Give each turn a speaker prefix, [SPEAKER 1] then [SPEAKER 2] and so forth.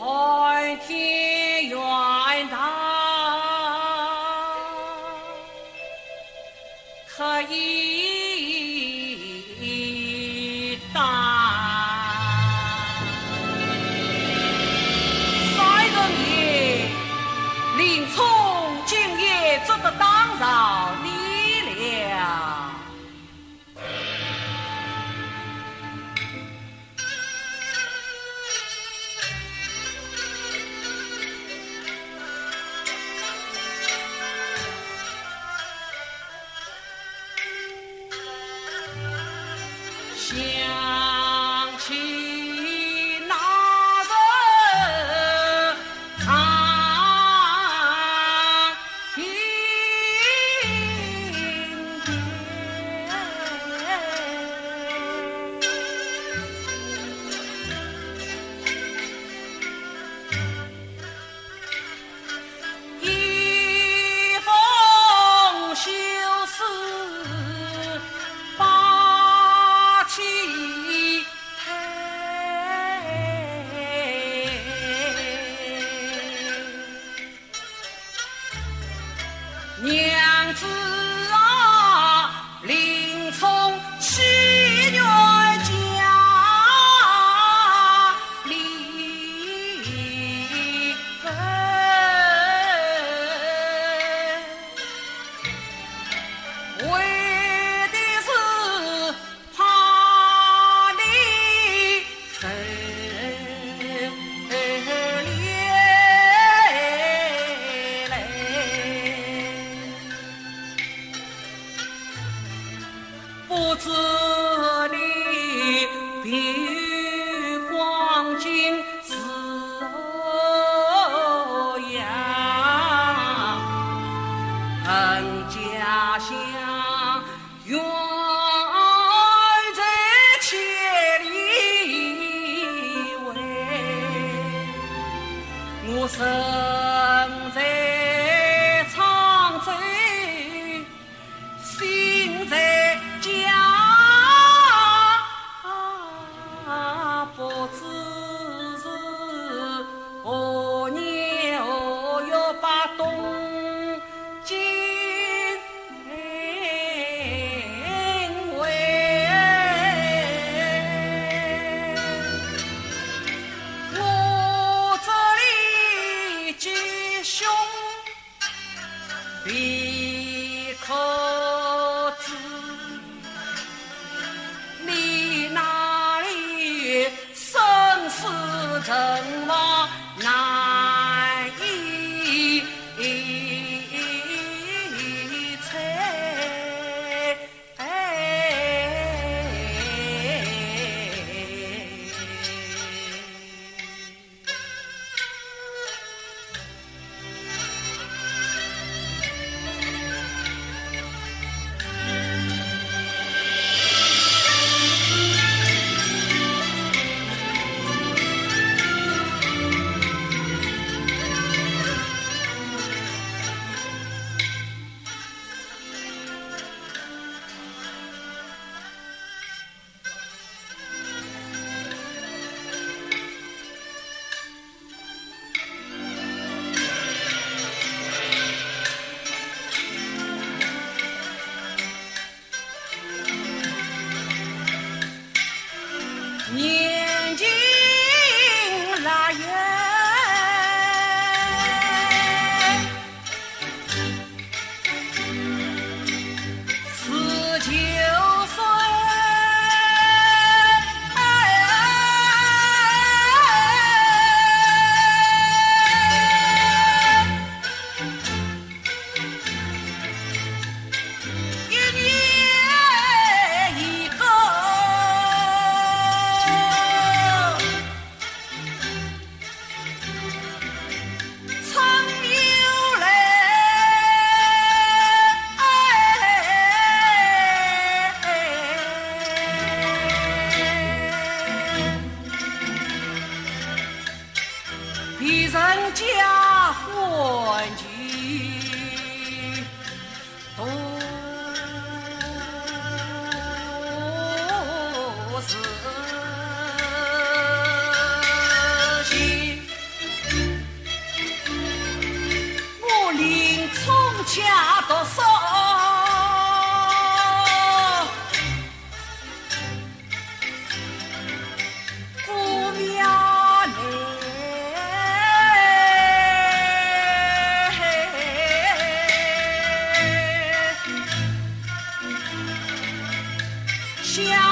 [SPEAKER 1] Heart sơn dễ 兄，你可知你那里生死存亡？she